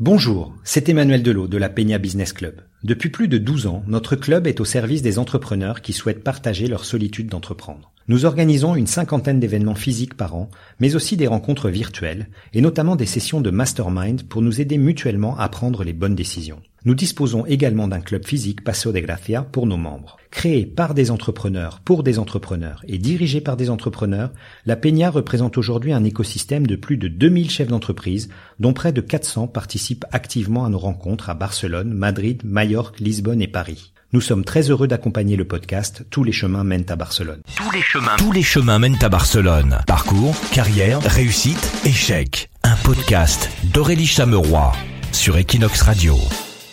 Bonjour, c'est Emmanuel Delot de la Peña Business Club. Depuis plus de 12 ans, notre club est au service des entrepreneurs qui souhaitent partager leur solitude d'entreprendre. Nous organisons une cinquantaine d'événements physiques par an, mais aussi des rencontres virtuelles, et notamment des sessions de mastermind pour nous aider mutuellement à prendre les bonnes décisions. Nous disposons également d'un club physique Paso de Gracia pour nos membres. Créé par des entrepreneurs pour des entrepreneurs et dirigé par des entrepreneurs, la Peña représente aujourd'hui un écosystème de plus de 2000 chefs d'entreprise, dont près de 400 participent activement à nos rencontres à Barcelone, Madrid, Majorque, Lisbonne et Paris. Nous sommes très heureux d'accompagner le podcast Tous les chemins mènent à Barcelone. Tous les chemins, tous les chemins mènent à Barcelone. Parcours, carrière, réussite, échec. Un podcast d'Aurélie Chameroy sur Equinox Radio.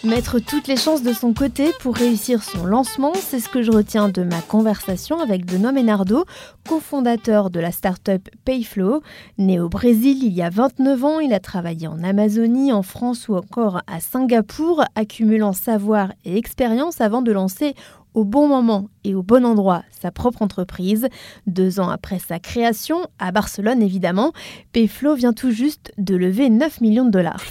Mettre toutes les chances de son côté pour réussir son lancement, c'est ce que je retiens de ma conversation avec Benoît Ménardo, cofondateur de la start-up Payflow. Né au Brésil il y a 29 ans, il a travaillé en Amazonie, en France ou encore à Singapour, accumulant savoir et expérience avant de lancer au bon moment et au bon endroit sa propre entreprise. Deux ans après sa création, à Barcelone évidemment, Payflow vient tout juste de lever 9 millions de dollars.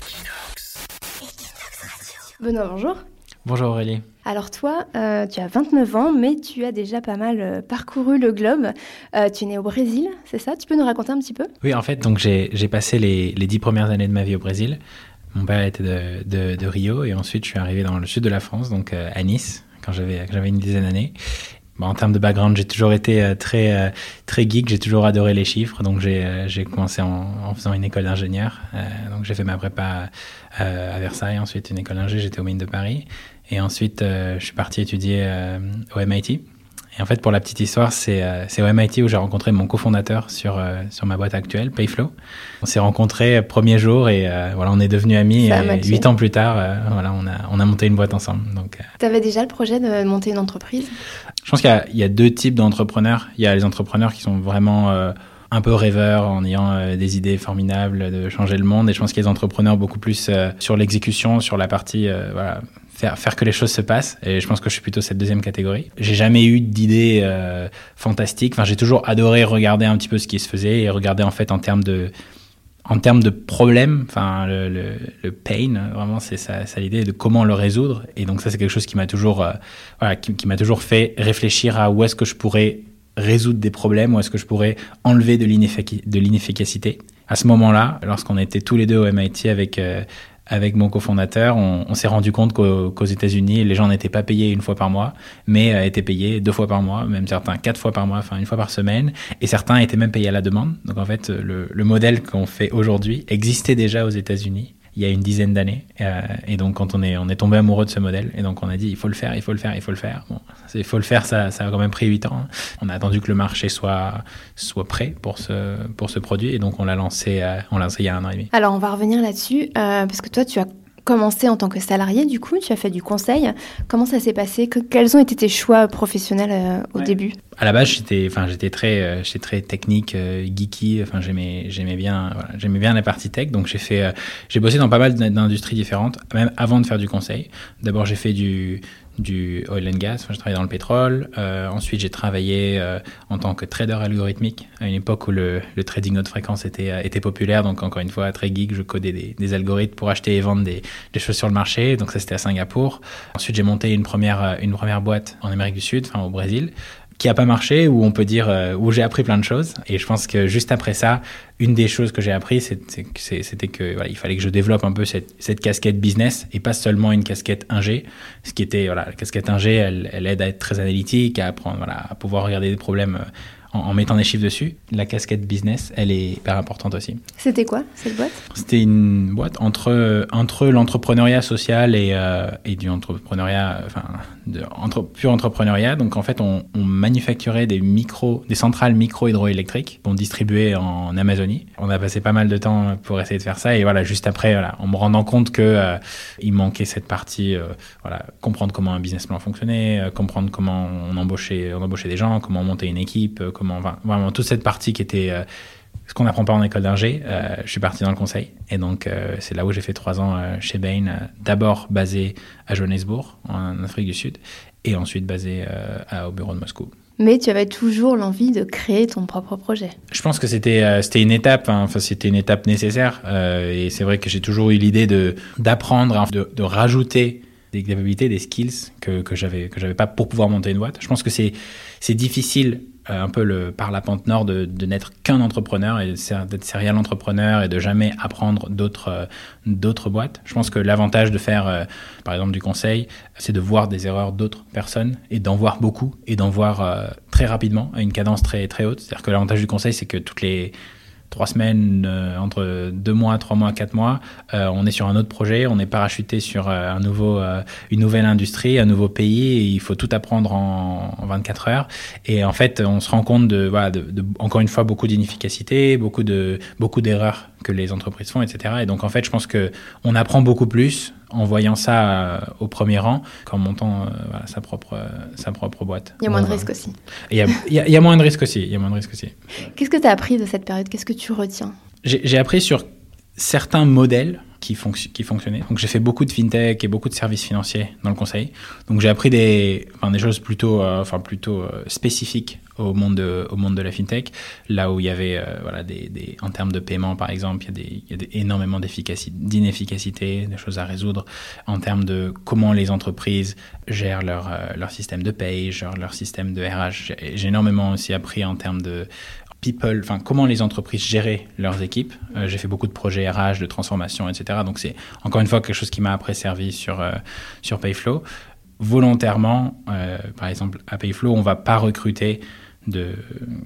Benoît, bonjour. Bonjour Aurélie. Alors toi, euh, tu as 29 ans, mais tu as déjà pas mal euh, parcouru le globe. Euh, tu es né au Brésil, c'est ça? Tu peux nous raconter un petit peu? Oui, en fait, donc j'ai passé les, les, dix premières années de ma vie au Brésil. Mon père était de, de, de, Rio et ensuite je suis arrivé dans le sud de la France, donc à Nice, quand j'avais une dizaine d'années. En termes de background, j'ai toujours été très, très geek, j'ai toujours adoré les chiffres, donc j'ai commencé en, en, faisant une école d'ingénieur. donc j'ai fait ma prépa euh, à Versailles, ensuite une école d'ingé, j'étais au Mines de Paris. Et ensuite, euh, je suis parti étudier euh, au MIT. Et en fait, pour la petite histoire, c'est au MIT où j'ai rencontré mon cofondateur sur, sur ma boîte actuelle, Payflow. On s'est rencontrés premier jour et voilà, on est devenus amis. Huit ans plus tard, voilà, on a, on a monté une boîte ensemble. Tu avais déjà le projet de monter une entreprise? Je pense qu'il y, a deux types d'entrepreneurs. Il y a les entrepreneurs qui sont vraiment un peu rêveur en ayant euh, des idées formidables de changer le monde. Et je pense qu'il y a des entrepreneurs beaucoup plus euh, sur l'exécution, sur la partie euh, faire, faire que les choses se passent. Et je pense que je suis plutôt cette deuxième catégorie. J'ai jamais eu d'idées fantastiques. Enfin, j'ai toujours adoré regarder un petit peu ce qui se faisait et regarder en fait en termes de en termes de problèmes, enfin le, pain, vraiment c'est ça, l'idée de comment le résoudre. Et donc ça c'est quelque chose qui m'a toujours, voilà, qui, qui m'a toujours fait réfléchir à où est-ce que je pourrais résoudre des problèmes ou est-ce que je pourrais enlever de l'inefficacité À ce moment-là, lorsqu'on était tous les deux au MIT avec, euh, avec mon cofondateur, on, s'est rendu compte qu'aux États-Unis, les gens n'étaient pas payés une fois par mois, mais euh, étaient payés deux fois par mois, même certains quatre fois par mois, enfin une fois par semaine, et certains étaient même payés à la demande. Donc en fait, le modèle qu'on fait aujourd'hui existait déjà aux États-Unis il y a une dizaine d'années. Euh, et donc, quand on est, on est tombé amoureux de ce modèle, et donc on a dit, il faut le faire, il faut le faire, il faut le faire. Bon, il faut le faire, ça, ça a quand même pris huit ans. Hein. On a attendu que le marché soit, soit prêt pour ce, pour ce produit, et donc on l'a lancé, euh, lancé il y a un an et demi. Alors, on va revenir là-dessus, euh, parce que toi, tu as commencé en tant que salarié, du coup, tu as fait du conseil. Comment ça s'est passé? Quels ont été tes choix professionnels euh, au début? À la base, j'étais, enfin, j'étais très, euh, j'étais très technique, euh, geeky. Enfin, j'aimais, j'aimais bien, voilà, j'aimais bien la partie tech. Donc, j'ai fait, j'ai bossé dans pas mal d'industries différentes, même avant de faire du conseil. D'abord, j'ai fait du, du oil and gas, enfin, j'ai travaillé dans le pétrole. Euh, ensuite, j'ai travaillé euh, en tant que trader algorithmique à une époque où le, le trading haute fréquence était, euh, était populaire. Donc, encore une fois, très geek, je codais des, des algorithmes pour acheter et vendre des, des, choses sur le marché. Donc, ça, c'était à Singapour. Ensuite, j'ai monté une première, une première boîte en Amérique du Sud, enfin au Brésil, qui a pas marché, où on peut dire, euh, où j'ai appris plein de choses. Et je pense que juste après ça, une des choses que j'ai appris, c'était que voilà, il fallait que je développe un peu cette, cette, casquette business et pas seulement une casquette ingé. Ce qui était, voilà, la casquette ingé, elle, elle aide à être très analytique, à apprendre, voilà, à pouvoir regarder des problèmes en, mettant des chiffres dessus. La casquette business, elle est hyper importante aussi. C'était quoi cette boîte? C'était une boîte entre, entre l'entrepreneuriat social et, euh, et du entrepreneuriat, enfin, de, entre, pur entrepreneuriat. Donc en fait, on, on manufacturait des micro, des centrales micro-hydroélectriques qu'on distribuait en Amazonie. On a passé pas mal de temps pour essayer de faire ça et voilà, juste après, voilà, en me rendant compte que euh, il manquait cette partie, euh, voilà, comprendre comment un business plan fonctionnait, comprendre comment on embauchait, on embauchait des gens, comment monter une équipe, comment, enfin, vraiment toute cette partie qui était euh, ce qu'on n'apprend pas en école d'ingé, euh, je suis parti dans le conseil. Et donc, euh, c'est là où j'ai fait trois ans euh, chez Bain, d'abord basé à Johannesburg, en Afrique du Sud, et ensuite basé au bureau de Moscou. Mais tu avais toujours l'envie de créer ton propre projet. Je pense que c'était euh, c'était une étape, hein. enfin c'était une étape nécessaire. Euh, et c'est vrai que j'ai toujours eu l'idée de d'apprendre, hein, de, de, rajouter des capacités, des skills que que j'avais que j'avais pas pour pouvoir monter une boîte. Je pense que c'est c'est difficile un peu le, par la pente nord de, de n'être qu'un entrepreneur et d'être serial entrepreneur et de jamais apprendre d'autres euh, d'autres boîtes. Je pense que l'avantage de faire, euh, par exemple, du conseil, c'est de voir des erreurs d'autres personnes et d'en voir beaucoup et d'en voir très rapidement à une cadence très très haute. C'est-à-dire que l'avantage du conseil, c'est que toutes les trois semaines, euh, entre deux mois, trois mois, quatre mois, euh, on est sur un autre projet, on est parachuté sur euh, un nouveau, une nouvelle industrie, un nouveau pays, et il faut tout apprendre en, en 24 heures. Et en fait, on se rend compte de, voilà, de, de encore une fois, beaucoup d'inefficacité, beaucoup de beaucoup d'erreurs que les entreprises font, etc. Et donc, en fait, je pense que on apprend beaucoup plus en voyant ça euh, au premier rang qu'en montant euh, voilà, sa, propre, euh, sa propre boîte. Il y a moins de risques aussi. Il y a, il y a moins de risques aussi. Il y a moins de risques aussi. Qu'est-ce que tu as appris de cette période? Qu'est-ce que tu retiens? J'ai appris sur certains modèles qui, fonc qui fonctionnaient. Donc j'ai fait beaucoup de fintech et beaucoup de services financiers dans le conseil. Donc j'ai appris des, enfin, des choses plutôt, enfin, plutôt spécifiques au monde, de, au monde de la fintech, là où il y avait, euh, voilà, des, en termes de paiement par exemple, il y a, des, il y a des, énormément d'inefficacité, des choses à résoudre en termes de comment les entreprises gèrent leur, leur système de paye, leur système de RH. J'ai énormément aussi appris en termes de people, enfin comment les entreprises géraient leurs équipes. Euh, j'ai fait beaucoup de projets RH, de transformation, etc. Donc c'est encore une fois quelque chose qui m'a après servi sur euh, sur Payflow. Volontairement, euh, par exemple à Payflow, on va pas recruter de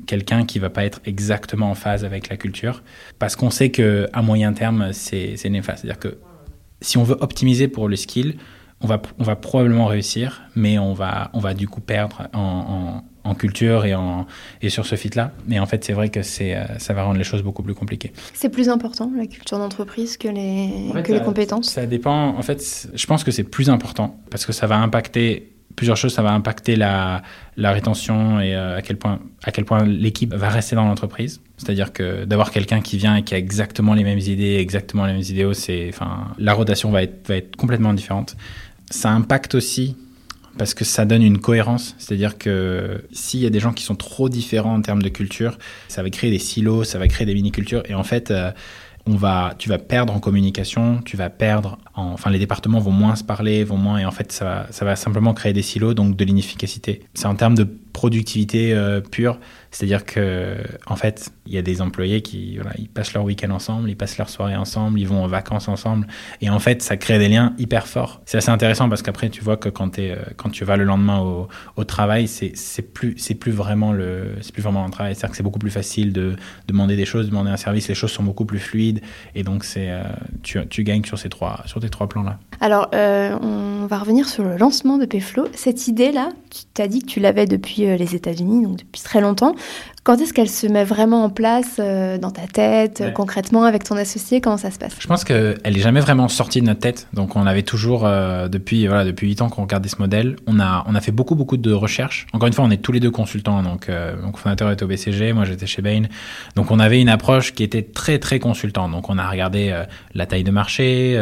quelqu'un qui va pas être exactement en phase avec la culture, parce qu'on sait que à moyen terme c'est néfaste. C'est-à-dire que si on veut optimiser pour le skill, on va, on va probablement réussir, mais on va, on va du coup perdre en, en, en culture et, en, et sur ce fit-là. Mais en fait, c'est vrai que c'est, euh, ça va rendre les choses beaucoup plus compliquées. C'est plus important, la culture d'entreprise, que les, en fait, que ça, les compétences? Ça dépend. En fait, je pense que c'est plus important parce que ça va impacter plusieurs choses. Ça va impacter la, rétention et euh, à quel point, l'équipe va rester dans l'entreprise. C'est-à-dire que d'avoir quelqu'un qui vient et qui a exactement les mêmes idées, exactement les mêmes idéaux, la rotation va être, va être complètement différente ça impacte aussi parce que ça donne une cohérence. C'est-à-dire que s'il y a des gens qui sont trop différents en termes de culture, ça va créer des silos, ça va créer des mini-cultures. Et en fait, euh, on va, tu vas perdre en communication, tu vas perdre en, enfin, les départements vont moins se parler, vont moins, et en fait, ça va, ça va simplement créer des silos, donc de l'inefficacité. C'est en termes de productivité euh, pure, c'est-à-dire que, en fait, il y a des employés qui, voilà, ils passent leur week-end ensemble, ils passent leur soirée ensemble, ils vont en vacances ensemble, et en fait, ça crée des liens hyper forts. C'est assez intéressant parce qu'après, tu vois que quand, euh, tu vas le lendemain au, travail, c'est plus, plus vraiment plus vraiment un travail. C'est-à-dire que c'est beaucoup plus facile de demander des choses, demander un service, les choses sont beaucoup plus fluides, et donc euh, tu, gagnes sur ces trois, trois plans-là. Alors, euh, on va revenir sur le lancement de Payflow. Cette idée-là, tu t'as dit que tu l'avais depuis les États-Unis, donc depuis très longtemps. Quand est-ce qu'elle se met vraiment en place euh, dans ta tête, ouais. concrètement, avec ton associé? Comment ça se passe? Je pense qu'elle n'est jamais vraiment sortie de notre tête. Donc, on avait toujours, euh, depuis, voilà, depuis 8 ans qu'on regardait ce modèle, on a, on a fait beaucoup, beaucoup de recherches. Encore une fois, on est tous les deux consultants. Donc, euh, mon fondateur était au BCG, moi j'étais chez Bain. Donc, on avait une approche qui était très, très consultant. Donc, on a regardé la taille de marché,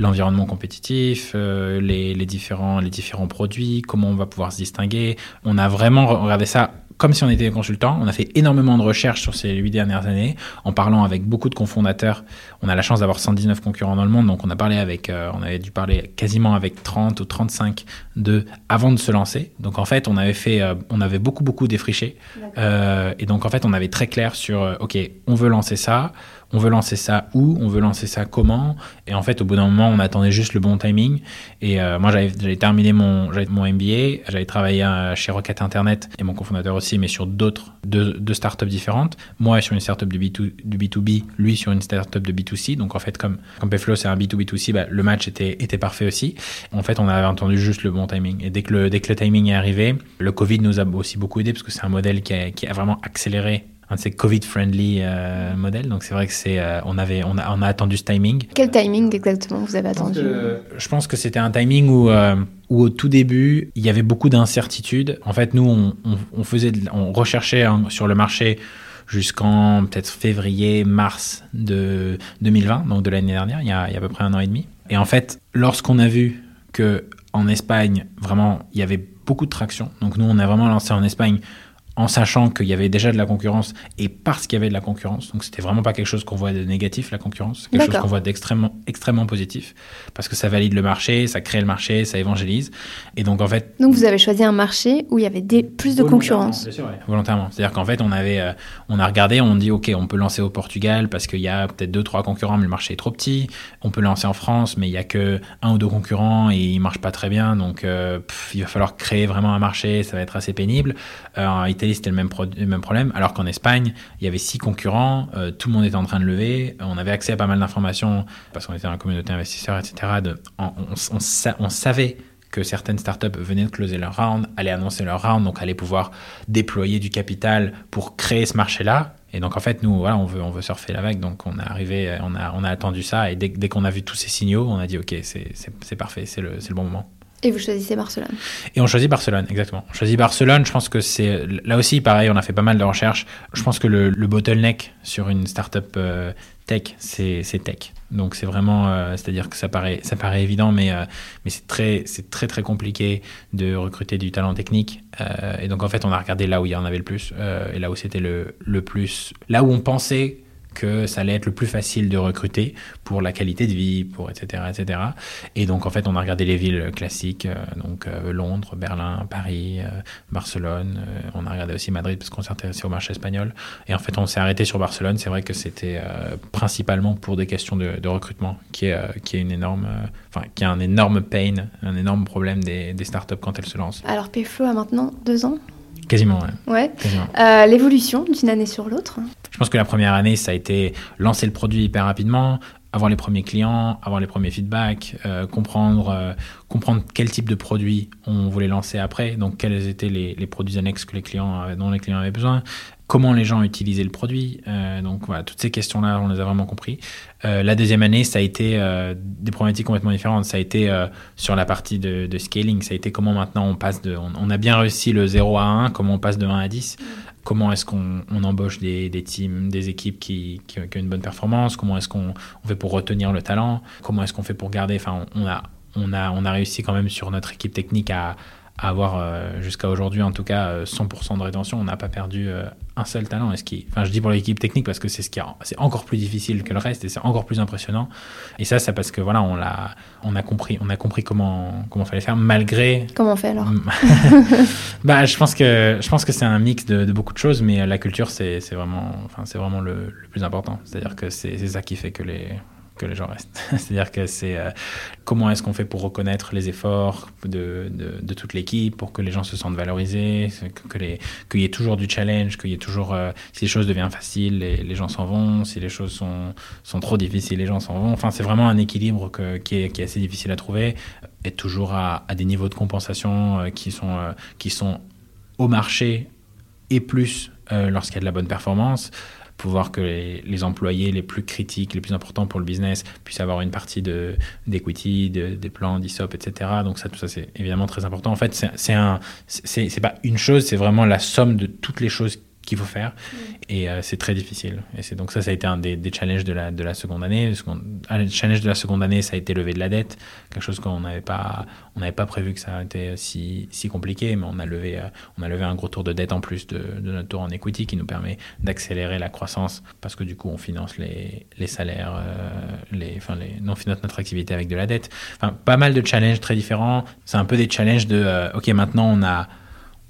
l'environnement compétitif, les, les, différents, les différents produits, comment on va pouvoir se distinguer. On a vraiment regardé ça comme si on était consultant. On a fait énormément de recherches sur ces huit dernières années, en parlant avec beaucoup de cofondateurs. On a la chance d'avoir 119 concurrents dans le monde, donc on a parlé avec, euh, on avait dû parler quasiment avec 30 ou 35 de avant de se lancer. Donc en fait, on avait fait, euh, on avait beaucoup beaucoup défriché, euh, et donc en fait, on avait très clair sur, ok, on veut lancer ça on veut lancer ça où, on veut lancer ça comment. Et en fait, au bout d'un moment, on attendait juste le bon timing. Et euh, moi, j'avais terminé mon, mon MBA, j'avais travaillé euh, chez Rocket Internet et mon cofondateur aussi, mais sur d'autres, deux, deux startups différentes. Moi, sur une startup du, B2, du B2B, lui sur une startup de B2C. Donc en fait, comme, comme Payflow, c'est un B2B2C, bah, le match était, était parfait aussi. En fait, on avait entendu juste le bon timing. Et dès que le, dès que le timing est arrivé, le Covid nous a aussi beaucoup aidé parce que c'est un modèle qui a, qui a vraiment accéléré un de ces Covid-friendly euh, modèles. Donc c'est vrai que c'est, euh, on avait, on a, on a attendu ce timing. Quel timing exactement vous avez attendu? Je pense que c'était un timing où, euh, où au tout début il y avait beaucoup d'incertitudes. En fait, nous on, on, on faisait, on recherchait hein, sur le marché jusqu'en peut-être février, mars de 2020, donc de l'année dernière, il y, a, il y a à peu près un an et demi. Et en fait, lorsqu'on a vu que En Espagne, vraiment, il y avait beaucoup de traction. Donc nous, on a vraiment lancé en Espagne en sachant qu'il y avait déjà de la concurrence et parce qu'il y avait de la concurrence. Donc c'était vraiment pas quelque chose qu'on voit de négatif, la concurrence, quelque chose qu'on voit d'extrêmement extrêmement positif parce que ça valide le marché, ça crée le marché, ça évangélise. Et donc en fait. Donc vous avez choisi un marché où il y avait des, plus de concurrence. Bien sûr, volontairement. C'est-à-dire qu'en fait on avait, euh, on a regardé, on dit ok, on peut lancer au Portugal parce qu'il y a peut-être deux trois concurrents, mais le marché est trop petit. On peut lancer en France, mais il y a que un ou deux concurrents et ils marchent pas très bien, donc euh, il va falloir créer vraiment un marché, ça va être assez pénible. Euh, c'était le même, problème, alors qu'en Espagne, il y avait six concurrents, euh, tout le monde était en train de lever, on avait accès à pas mal d'informations, parce qu'on était dans la communauté investisseur, etc. On, savait que certaines startups venaient de closer leur round, allaient annoncer leur round, donc allaient pouvoir déployer du capital pour créer ce marché-là. Et donc en fait, nous, voilà, on veut, on veut surfer la vague, donc on est arrivé, on a, on a attendu ça, et dès, dès qu'on a vu tous ces signaux, on a dit, ok, c'est parfait, c'est le, le bon moment. Et vous choisissez Barcelone. Et on choisit Barcelone, exactement. On choisit Barcelone, je pense que c'est... Là aussi, pareil, on a fait pas mal de recherches. Je pense que le, bottleneck sur une startup euh, tech, c'est tech. Donc c'est vraiment... Euh, c'est-à-dire que ça paraît, ça paraît évident, mais, euh, mais c'est très, très, très compliqué de recruter du talent technique. et donc en fait, on a regardé là où il y en avait le plus, et là où c'était le plus... Là où on pensait que ça allait être le plus facile de recruter pour la qualité de vie, pour etc. etc. Et donc en fait on a regardé les villes classiques, euh, donc euh, Londres, Berlin, Paris, euh, Barcelone. on a regardé aussi Madrid parce qu'on s'est intéressé au marché espagnol. Et en fait on s'est arrêté sur Barcelone. C'est vrai que c'était principalement pour des questions de, recrutement, qui est qui est une énorme, enfin qui est un énorme pain, un énorme problème des, startups quand elles se lancent. Alors Payflow a maintenant deux ans. Quasiment, ouais. ouais. L'évolution d'une année sur l'autre je pense que la première année, ça a été lancer le produit hyper rapidement, avoir les premiers clients, avoir les premiers feedbacks, euh, comprendre, euh, comprendre quel type de produit on voulait lancer après, donc quels étaient les, les produits annexes que les clients, dont les clients avaient besoin, comment les gens utilisaient le produit. Euh, donc voilà, toutes ces questions-là, on les a vraiment compris. la deuxième année, ça a été des problématiques complètement différentes. Ça a été sur la partie de, scaling, ça a été comment maintenant on passe de... On, on, a bien réussi le 0 à 1, comment on passe de 1 à 10 comment est-ce qu'on embauche des, teams, des équipes qui, qui, ont une bonne performance, comment est-ce qu'on fait pour retenir le talent, comment est-ce qu'on fait pour garder, enfin on a, on, a, on a réussi quand même sur notre équipe technique à, à avoir euh, jusqu'à aujourd'hui en tout cas 100% euh, de rétention. On n'a pas perdu euh, un seul talent. Et ce qui, enfin, je dis pour l'équipe technique parce que c'est ce qui c'est encore plus difficile que le reste et c'est encore plus impressionnant. Et ça, c'est parce que voilà, on l'a, on a compris, on a compris comment comment fallait faire malgré. Comment on fait alors Bah, je pense que je pense que c'est un mix de, beaucoup de choses, mais la culture, c'est, vraiment, enfin, c'est vraiment le, le plus important. C'est-à-dire que c'est ça qui fait que les que les gens restent. C'est-à-dire que c'est euh, comment est-ce qu'on fait pour reconnaître les efforts de, de, toute l'équipe, pour que les gens se sentent valorisés, que, les, qu'il y ait toujours du challenge, qu'il y ait toujours, euh, si les choses deviennent faciles, les, les, gens s'en vont, si les choses sont, sont trop difficiles, les gens s'en vont. Enfin, c'est vraiment un équilibre que, qui, est, qui, est, assez difficile à trouver, et toujours à, à des niveaux de compensation euh, qui, sont, qui sont au marché et plus lorsqu'il y a de la bonne performance pouvoir que les, employés les plus critiques, les plus importants pour le business puissent avoir une partie d'equity, de, des plans d'ISOP, etc. Donc ça, tout ça, c'est évidemment très important. En fait, c'est pas une chose, c'est vraiment la somme de toutes les choses qu'il faut faire. Mm. Et euh, c'est très difficile. Et c'est donc ça, ça a été un des, challenges de la, de la seconde année. Le, challenge de la seconde année, ça a été lever de la dette, quelque chose qu'on n'avait pas, on n'avait pas prévu que ça été si, si compliqué, mais on a levé, euh, on a levé un gros tour de dette en plus de, de notre tour en equity qui nous permet d'accélérer la croissance parce que du coup, on finance les, les salaires, euh, les, enfin les, on finance notre activité avec de la dette. Enfin, pas mal de challenges très différents. C'est un peu des challenges de, ok, maintenant on a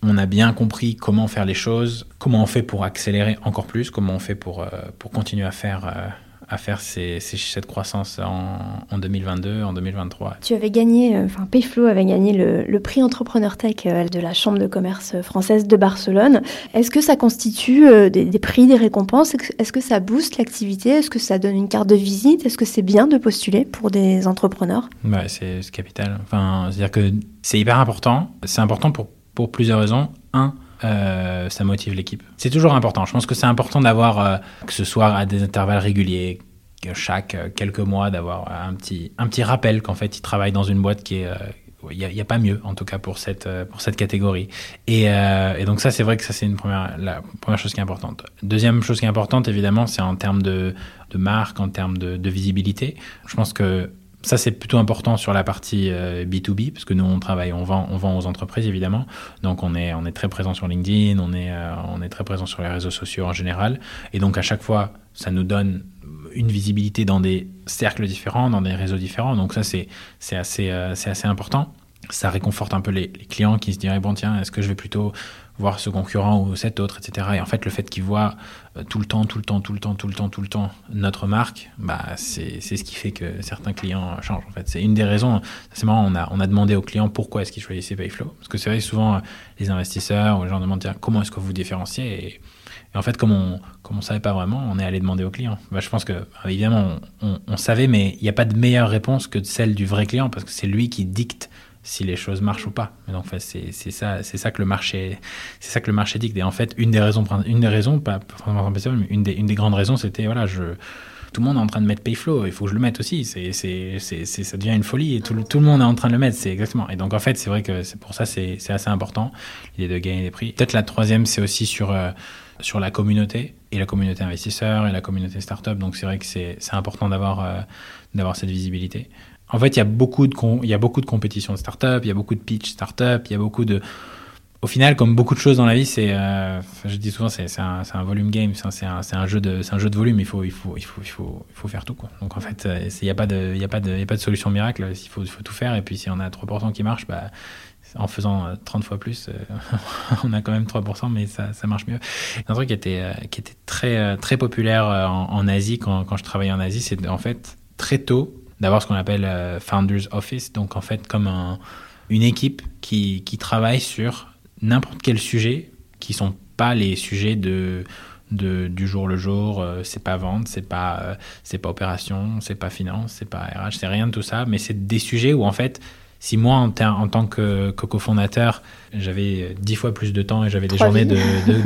on a bien compris comment faire les choses, comment on fait pour accélérer encore plus, comment on fait pour, euh, pour continuer à faire, euh, à faire ces, cette croissance en, 2022, en 2023. Tu avais gagné, euh, enfin Payflow avait gagné le, prix Entrepreneur Tech de la Chambre de commerce française de Barcelone. Est-ce que ça constitue des, prix, des récompenses? Est-ce que ça booste l'activité? Est-ce que ça donne une carte de visite? Est-ce que c'est bien de postuler pour des entrepreneurs? C'est capital. Enfin, c'est-à-dire que c'est hyper important. C'est important pour pour plusieurs raisons. Un, euh, ça motive l'équipe. C'est toujours important. Je pense que c'est important d'avoir, euh, que ce soit à des intervalles réguliers, que chaque euh, quelques mois, d'avoir un petit, un petit rappel qu'en fait, ils travaillent dans une boîte qui est. Il n'y a, pas mieux, en tout cas, pour cette, pour cette catégorie. Et, et donc, ça, c'est vrai que ça, c'est première, la première chose qui est importante. Deuxième chose qui est importante, évidemment, c'est en termes de, de marque, en termes de visibilité. Je pense que ça, c'est plutôt important sur la partie B2B, parce que nous, on travaille, on vend, on vend aux entreprises, évidemment. Donc, on est, on est très présent sur LinkedIn, on est, on est très présent sur les réseaux sociaux en général. Et donc, à chaque fois, ça nous donne une visibilité dans des cercles différents, dans des réseaux différents. Donc, ça, c'est assez, c'est assez important ça réconforte un peu les, clients qui se diraient bon tiens est-ce que je vais plutôt voir ce concurrent ou cet autre etc et en fait le fait qu'ils voient euh, tout le temps tout le temps tout le temps tout le temps tout le temps notre marque bah c'est ce qui fait que certains clients changent en fait. C'est une des raisons c'est marrant on a on a demandé aux clients pourquoi est-ce qu'ils choisissaient Payflow. Parce que c'est vrai souvent les investisseurs les gens demandent comment est-ce que vous différenciez et, en fait, comme on comme on savait pas vraiment, on est allé demander aux clients. Bah, je pense que, évidemment, on, on savait, mais il n'y a pas de meilleure réponse que celle du vrai client, parce que c'est lui qui dicte si les choses marchent ou pas. Donc, c'est ça, c'est ça que le marché, c'est ça que le marché dit. Et en fait, une des raisons, une des raisons, pas forcément mais une des, grandes raisons, c'était voilà, tout le monde est en train de mettre Payflow, il faut que je le mette aussi. C'est, c'est, ça devient une folie et tout, tout, le monde est en train de le mettre. C'est exactement. Et donc, en fait, c'est vrai que c'est pour ça, c'est, assez important l'idée de gagner des prix. Peut-être la troisième, c'est aussi sur euh, sur la communauté et la communauté investisseur et la communauté startup. Donc, c'est vrai que c'est, important d'avoir euh, d'avoir cette visibilité. En fait, il y a beaucoup de, il y a beaucoup de compétitions de start-up, il y a beaucoup de pitch start-up, il y a beaucoup de. Au final, comme beaucoup de choses dans la vie, c'est, euh, je dis souvent, c'est un, volume game, c'est un, jeu de, un jeu de volume. Il faut, il faut, il faut, il faut, il faut faire tout. Quoi. Donc en fait, euh, il n'y a pas de, a a pas de solution miracle. Il faut, tout faire. Et puis si on a 3% qui marche, bah, en faisant 30 euh, fois plus, on a quand même 3%, mais ça, ça marche mieux. Un truc qui était, qui était très, très populaire en, Asie quand je travaillais en Asie, c'est en fait très tôt d'avoir ce qu'on appelle euh, Founders Office, donc en fait comme une équipe qui, qui travaille sur n'importe quel sujet qui sont pas les sujets de, de du jour le jour, euh, c'est pas vente, c'est pas euh, c'est pas opération, c'est pas finance, c'est pas RH, c'est rien de tout ça, mais c'est des sujets où en fait si moi, en, en tant que, cofondateur, j'avais 10 fois plus de temps et j'avais des journées de,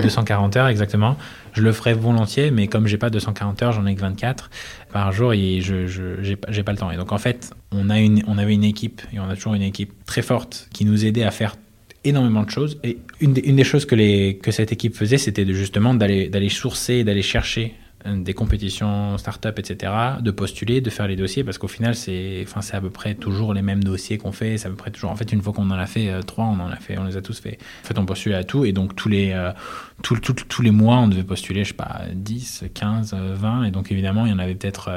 240 heures exactement, je le ferais volontiers, mais comme j'ai pas 240 heures, j'en ai que 24 par jour et je j'ai pas le temps. Et donc en fait, on, a une, on avait une équipe et on a toujours une équipe très forte qui nous aidait à faire énormément de choses. Et une des, une des choses que, les, que cette équipe faisait, c'était de, justement d'aller sourcer, d'aller chercher des compétitions start-up, etc., de postuler, de faire les dossiers, parce qu'au final, c'est enfin, à peu près toujours les mêmes dossiers qu'on fait. C'est à peu près toujours. En fait, une fois qu'on en a fait euh, trois, on en a fait, on les a tous fait. En fait, on postule à tout, et donc tous les, euh, tous les mois, on devait postuler, je sais pas, 10, 15, 20, et donc évidemment, il y en avait peut-être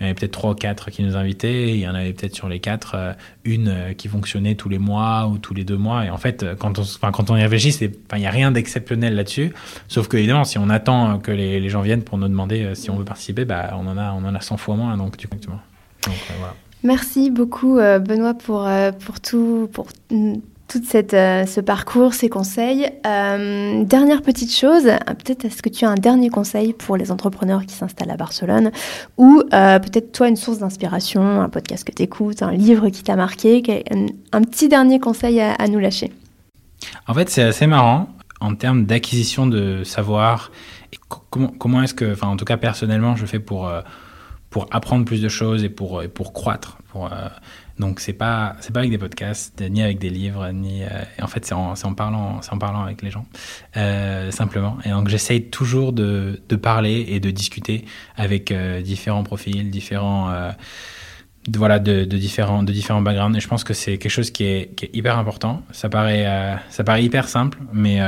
euh, peut-être ou quatre qui nous invitaient, il y en avait peut-être sur les quatre une qui fonctionnait tous les mois ou tous les deux mois. Et en fait, quand on, quand on y réfléchit, il n'y a rien d'exceptionnel là-dessus, sauf que évidemment, si on attend que les, les gens viennent pour nous demander euh, si on veut participer, bah, on, en a, on en a 100 fois moins. Donc, donc euh, voilà. Merci beaucoup, euh, Benoît, pour, pour tout. Pour tout cette, ce parcours, ces conseils. dernière petite chose, peut-être est-ce que tu as un dernier conseil pour les entrepreneurs qui s'installent à Barcelone ou peut-être toi une source d'inspiration, un podcast que tu écoutes, un livre qui t'a marqué, un, petit dernier conseil à, à nous lâcher? En fait, c'est assez marrant en termes d'acquisition de savoir comment, comment est-ce que, enfin en tout cas personnellement, je fais pour, euh, pour apprendre plus de choses et pour, pour croître. Euh, donc c'est pas pas avec des podcasts, ni avec des livres, ni euh, en fait c'est en, en, parlant en parlant avec les gens simplement. Et donc j'essaye toujours de, de, parler et de discuter avec différents profils, différents de, voilà de, de, différents de différents backgrounds. Et je pense que c'est quelque chose qui est, qui est, hyper important. Ça paraît ça paraît hyper simple, mais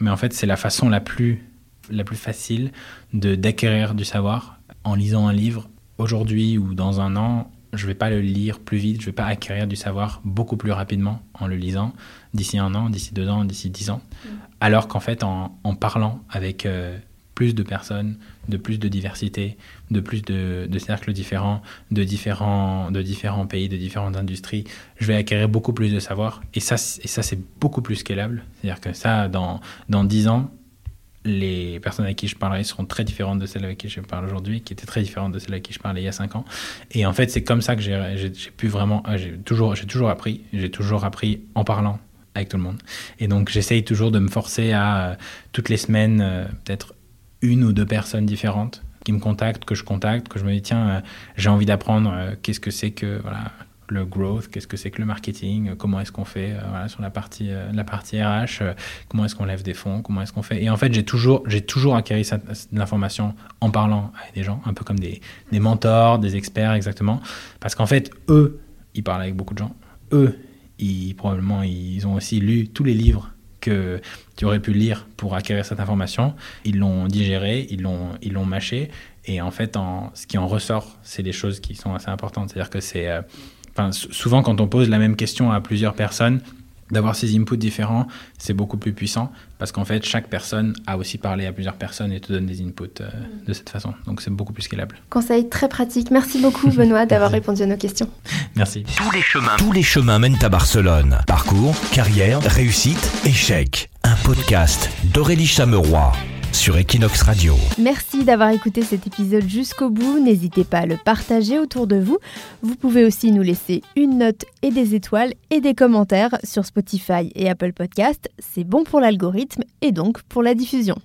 mais en fait c'est la façon la plus la plus facile de d'acquérir du savoir en lisant un livre aujourd'hui ou dans un an. Je vais pas le lire plus vite, je vais pas acquérir du savoir beaucoup plus rapidement en le lisant d'ici un an, d'ici deux ans, d'ici dix ans. Mm. Alors qu'en fait, en, en, parlant avec euh, de personnes, de plus de diversité, de plus de, cercles différents, de différents, de différents pays, de différentes industries, je vais acquérir beaucoup plus de savoir. Et ça, et ça c'est beaucoup plus scalable. C'est-à-dire que ça, dans, dans 10 ans, les personnes avec qui je parlerai seront très différentes de celles avec qui je parle aujourd'hui, qui étaient très différentes de celles avec qui je parlais il y a 5 ans. Et en fait, c'est comme ça que j'ai pu vraiment. Ah, j'ai toujours, toujours appris. J'ai toujours appris en parlant avec tout le monde. Et donc, j'essaye toujours de me forcer à, euh, toutes les semaines, euh, peut-être une ou deux personnes différentes qui me contactent, que je contacte, que je me dis, tiens, euh, j'ai envie d'apprendre qu'est-ce que c'est que voilà, le growth, qu'est-ce que c'est que le marketing, comment est-ce qu'on fait voilà, sur la partie, la partie RH, comment est-ce qu'on lève des fonds, comment est-ce qu'on fait. Et en fait, j'ai toujours, j'ai toujours acquis l'information en parlant avec des gens, un peu comme des, des mentors, des experts exactement, parce qu'en fait, eux, ils parlent avec beaucoup de gens. Eux, ils, probablement, ils ont aussi lu tous les livres que tu aurais pu lire pour acquérir cette information. Ils l'ont digéré, ils l'ont, ils l'ont mâché. Et en fait, en, ce qui en ressort, c'est des choses qui sont assez importantes. C'est-à-dire que c'est. Euh, souvent, quand on pose la même question à plusieurs personnes, d'avoir ces inputs différents, c'est beaucoup plus puissant parce qu'en fait, chaque personne a aussi parlé à plusieurs personnes et te donne des inputs euh, de cette façon. Donc, c'est beaucoup plus scalable. Conseil très pratique. Merci beaucoup, Benoît, d'avoir répondu à nos questions. Merci. Tous les chemins, tous les chemins mènent à Barcelone. Parcours, carrière, réussite, échec. Un podcast d'Aurélie Chameroy sur Equinox Radio. Merci d'avoir écouté cet épisode jusqu'au bout. N'hésitez pas à le partager autour de vous. Vous pouvez aussi nous laisser une note et des étoiles et des commentaires sur Spotify et Apple Podcast. C'est bon pour l'algorithme et donc pour la diffusion.